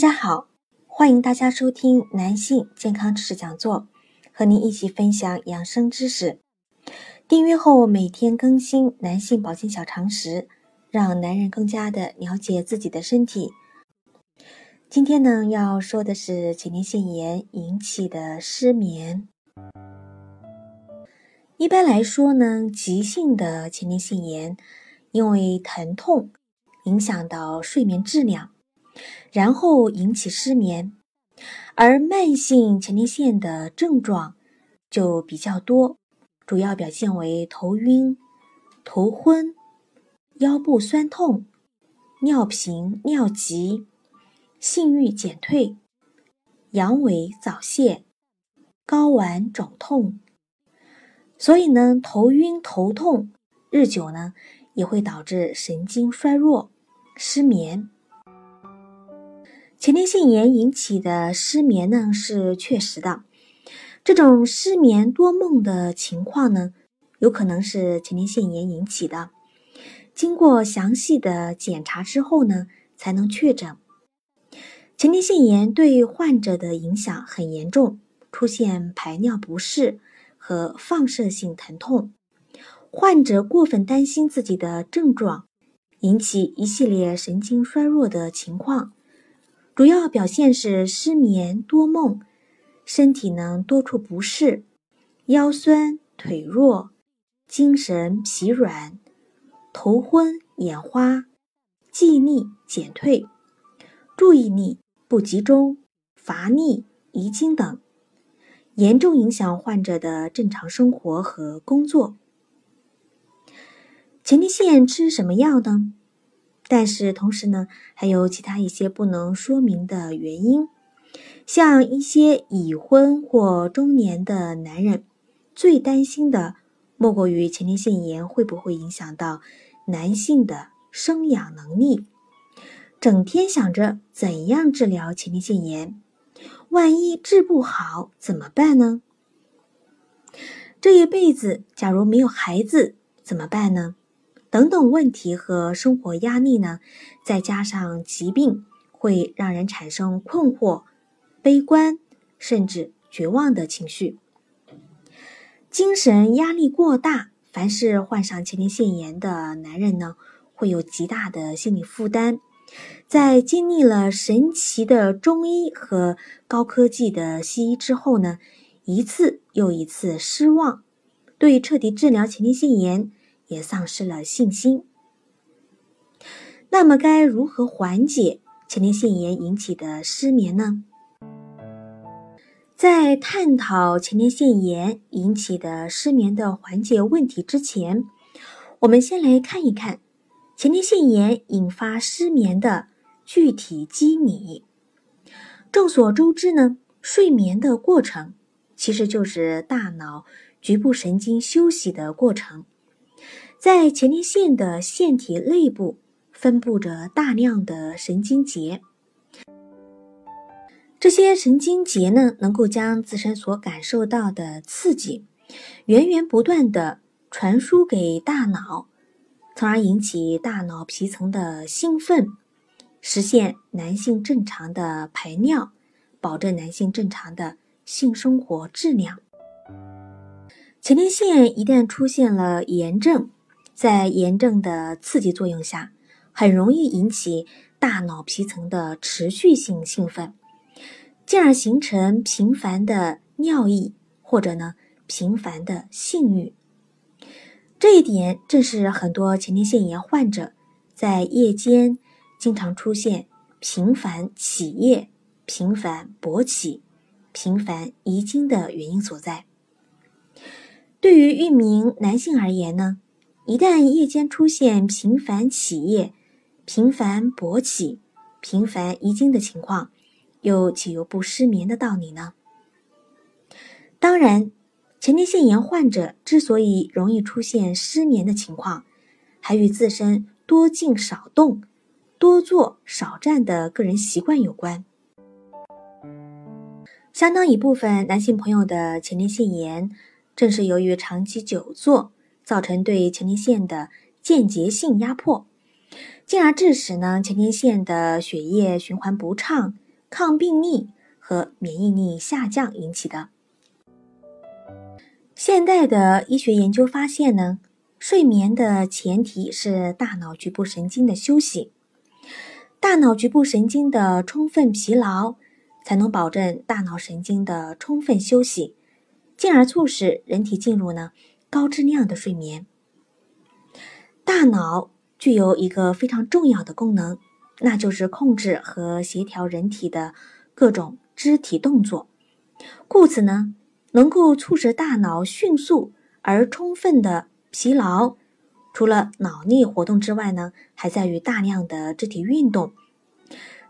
大家好，欢迎大家收听男性健康知识讲座，和您一起分享养生知识。订阅后每天更新男性保健小常识，让男人更加的了解自己的身体。今天呢，要说的是前列腺炎引起的失眠。一般来说呢，急性的前列腺炎因为疼痛影响到睡眠质量。然后引起失眠，而慢性前列腺的症状就比较多，主要表现为头晕、头昏、腰部酸痛、尿频、尿急、性欲减退、阳痿早泄、睾丸肿痛。所以呢，头晕头痛日久呢，也会导致神经衰弱、失眠。前列腺炎引起的失眠呢是确实的，这种失眠多梦的情况呢，有可能是前列腺炎引起的。经过详细的检查之后呢，才能确诊。前列腺炎对患者的影响很严重，出现排尿不适和放射性疼痛。患者过分担心自己的症状，引起一系列神经衰弱的情况。主要表现是失眠多梦，身体呢多处不适，腰酸腿弱，精神疲软，头昏眼花，记忆力减退，注意力不集中，乏力遗精等，严重影响患者的正常生活和工作。前列腺吃什么药呢？但是同时呢，还有其他一些不能说明的原因，像一些已婚或中年的男人，最担心的莫过于前列腺炎会不会影响到男性的生养能力，整天想着怎样治疗前列腺炎，万一治不好怎么办呢？这一辈子假如没有孩子怎么办呢？等等问题和生活压力呢，再加上疾病，会让人产生困惑、悲观，甚至绝望的情绪。精神压力过大，凡是患上前列腺炎的男人呢，会有极大的心理负担。在经历了神奇的中医和高科技的西医之后呢，一次又一次失望，对彻底治疗前列腺炎。也丧失了信心。那么，该如何缓解前列腺炎引起的失眠呢？在探讨前列腺炎引起的失眠的缓解问题之前，我们先来看一看前列腺炎引发失眠的具体机理。众所周知呢，睡眠的过程其实就是大脑局部神经休息的过程。在前列腺的腺体内部分布着大量的神经节，这些神经节呢，能够将自身所感受到的刺激源源不断的传输给大脑，从而引起大脑皮层的兴奋，实现男性正常的排尿，保证男性正常的性生活质量。前列腺一旦出现了炎症，在炎症的刺激作用下，很容易引起大脑皮层的持续性兴奋，进而形成频繁的尿意或者呢频繁的性欲。这一点正是很多前列腺炎患者在夜间经常出现频繁起夜、频繁勃起、频繁遗精的原因所在。对于一名男性而言呢？一旦夜间出现频繁起夜、频繁勃起、频繁遗精的情况，又岂有不失眠的道理呢？当然，前列腺炎患者之所以容易出现失眠的情况，还与自身多静少动、多坐少站的个人习惯有关。相当一部分男性朋友的前列腺炎，正是由于长期久坐造成对前列腺的间接性压迫，进而致使呢前列腺的血液循环不畅、抗病力和免疫力下降引起的。现代的医学研究发现呢，睡眠的前提是大脑局部神经的休息，大脑局部神经的充分疲劳。才能保证大脑神经的充分休息，进而促使人体进入呢高质量的睡眠。大脑具有一个非常重要的功能，那就是控制和协调人体的各种肢体动作。故此呢，能够促使大脑迅速而充分的疲劳，除了脑力活动之外呢，还在于大量的肢体运动。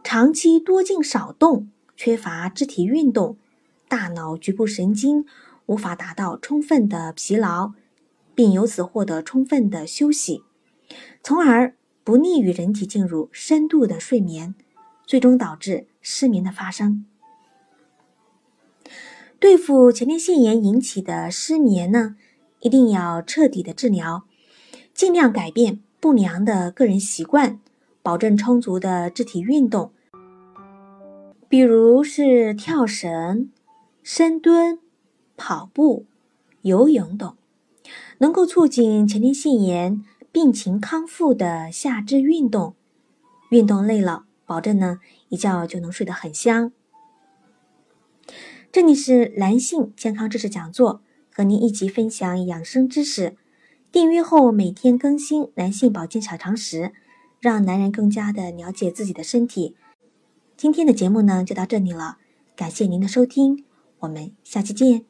长期多静少动。缺乏肢体运动，大脑局部神经无法达到充分的疲劳，并由此获得充分的休息，从而不利于人体进入深度的睡眠，最终导致失眠的发生。对付前列腺炎引起的失眠呢，一定要彻底的治疗，尽量改变不良的个人习惯，保证充足的肢体运动。比如是跳绳、深蹲、跑步、游泳等，能够促进前列腺炎病情康复的下肢运动。运动累了，保证呢一觉就能睡得很香。这里是男性健康知识讲座，和您一起分享养生知识。订阅后每天更新男性保健小常识，让男人更加的了解自己的身体。今天的节目呢就到这里了，感谢您的收听，我们下期见。